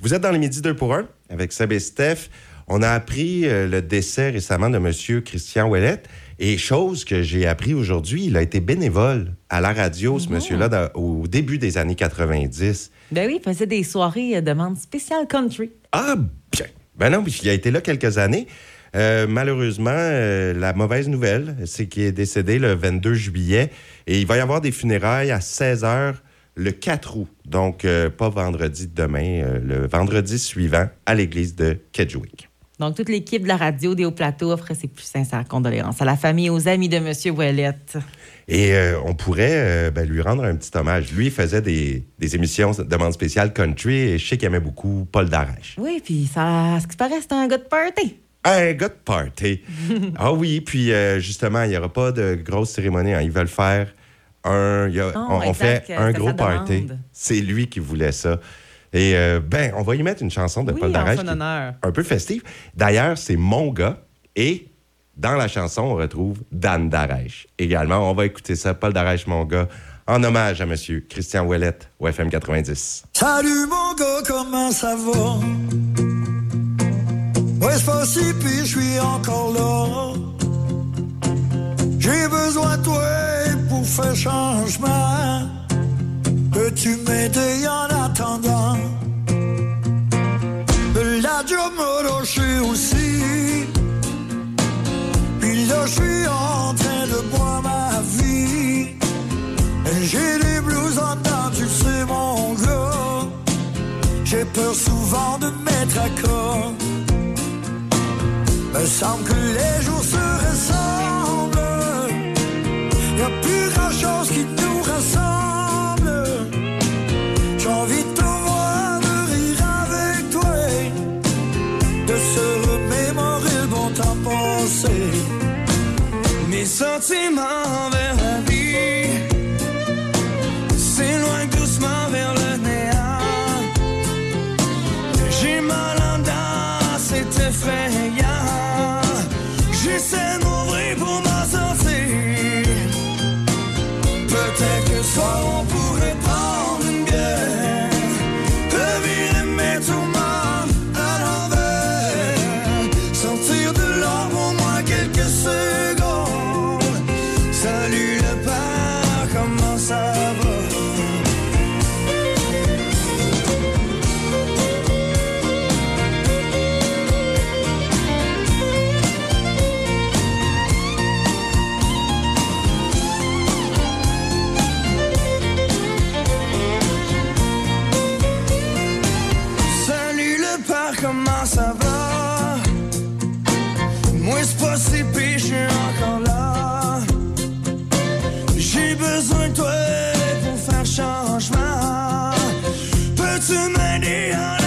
Vous êtes dans les Midi 2 pour 1 avec Seb et Steph. On a appris euh, le décès récemment de M. Christian Ouellet. Et chose que j'ai appris aujourd'hui, il a été bénévole à la radio, ce monsieur-là, dans- au début des années 90. Ben oui, il faisait des soirées euh, de demande spéciale country. Ah, bien. Ben non, il a été là quelques années. Euh, malheureusement, euh, la mauvaise nouvelle, c'est qu'il est décédé le 22 juillet et il va y avoir des funérailles à 16 h le 4 août. Donc, euh, pas vendredi de demain, euh, le vendredi suivant à l'église de Kedgewick. Donc, toute l'équipe de la radio des Hauts-Plateaux offre ses plus sincères condoléances à la famille et aux amis de M. Ouellette. Et euh, on pourrait ben, lui rendre un petit hommage. Lui, il faisait des, des émissions de demande spéciale country et je sais qu'il aimait beaucoup Paul Darèche. Oui, puis ça, ce qui paraît, c'est un gars de party. Un gars de party. ah oui, puis justement, il n'y aura pas de grosse cérémonie. hein. Ils veulent faire un. il y a- Non, on, on exact, fait euh, un gros party. C'est lui qui voulait ça. Et euh, ben, on va y mettre une chanson de Oui, Paul en Darèche. Un peu festive. D'ailleurs, c'est mon gars. Et dans la chanson, on retrouve Dan Darèche. Également, on va écouter ça, Paul Darèche, mon gars, en hommage à Monsieur Christian Ouellette, au FM 90. Salut mon gars, comment ça va? Ouais, c'est pas si je suis encore là. J'ai besoin de toi faire changement. Peux-tu m'aider en attendant? La job aussi. Puis là, je suis en train de boire ma vie. J'ai des blues en dedans, tu sais, mon gars. J'ai peur souvent de me mettre à corps. Me semble que les jours Sort sie comment ça va? Moi, c'est pas si je suis encore là. J'ai besoin de toi pour faire changement. Peux-tu m'aider en